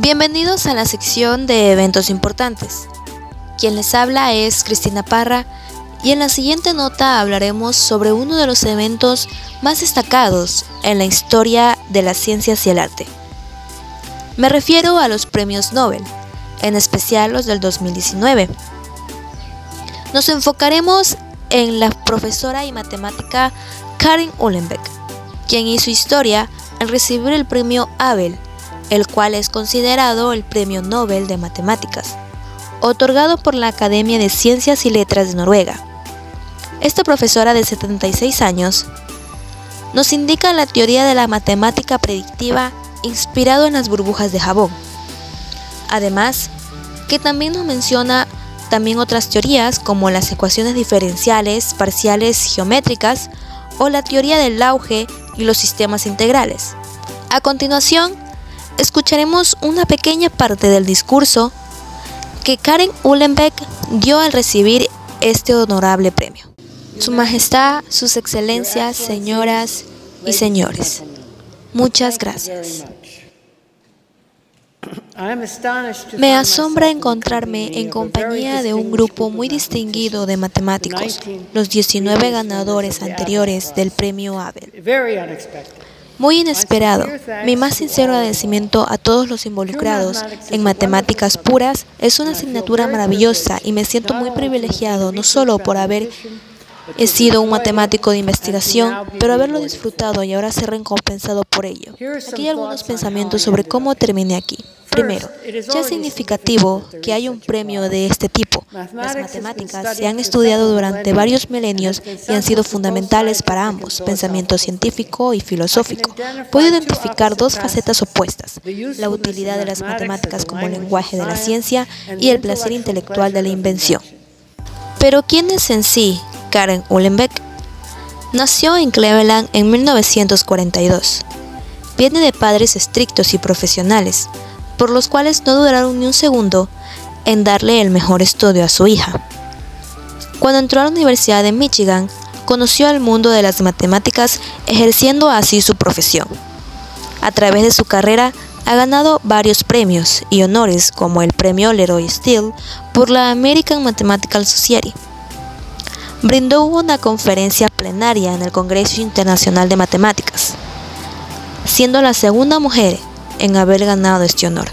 Bienvenidos a la sección de eventos importantes. Quien les habla es Cristina Parra y en la siguiente nota hablaremos sobre uno de los eventos más destacados en la historia de las ciencias y el arte. Me refiero a los premios Nobel, en especial los del 2019. Nos enfocaremos en la profesora y matemática Karin Uhlenbeck, quien hizo historia al recibir el premio Abel el cual es considerado el Premio Nobel de Matemáticas, otorgado por la Academia de Ciencias y Letras de Noruega. Esta profesora de 76 años nos indica la teoría de la matemática predictiva inspirado en las burbujas de jabón. Además, que también nos menciona también otras teorías como las ecuaciones diferenciales parciales geométricas o la teoría del auge y los sistemas integrales. A continuación, escucharemos una pequeña parte del discurso que Karen Uhlenbeck dio al recibir este honorable premio. Su Majestad, Sus Excelencias, señoras y señores, muchas gracias. Me asombra encontrarme en compañía de un grupo muy distinguido de matemáticos, los 19 ganadores anteriores del premio Abel. Muy inesperado. Mi más sincero agradecimiento a todos los involucrados en matemáticas puras. Es una asignatura maravillosa y me siento muy privilegiado no solo por haber sido un matemático de investigación, pero haberlo disfrutado y ahora ser recompensado por ello. Aquí hay algunos pensamientos sobre cómo terminé aquí. Primero, ya es significativo que haya un premio de este tipo. Las matemáticas se han estudiado durante varios milenios y han sido fundamentales para ambos, pensamiento científico y filosófico. Puedo identificar dos facetas opuestas, la utilidad de las matemáticas como lenguaje de la ciencia y el placer intelectual de la invención. Pero ¿quién es en sí Karen Uhlenbeck? Nació en Cleveland en 1942. Viene de padres estrictos y profesionales por los cuales no dudaron ni un segundo en darle el mejor estudio a su hija. Cuando entró a la Universidad de Michigan, conoció al mundo de las matemáticas ejerciendo así su profesión. A través de su carrera ha ganado varios premios y honores como el premio Leroy Steele por la American Mathematical Society. Brindó una conferencia plenaria en el Congreso Internacional de Matemáticas, siendo la segunda mujer en haber ganado este honor.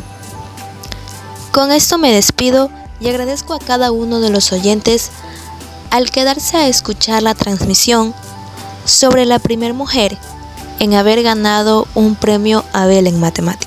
Con esto me despido y agradezco a cada uno de los oyentes al quedarse a escuchar la transmisión sobre la primer mujer en haber ganado un premio Abel en matemáticas.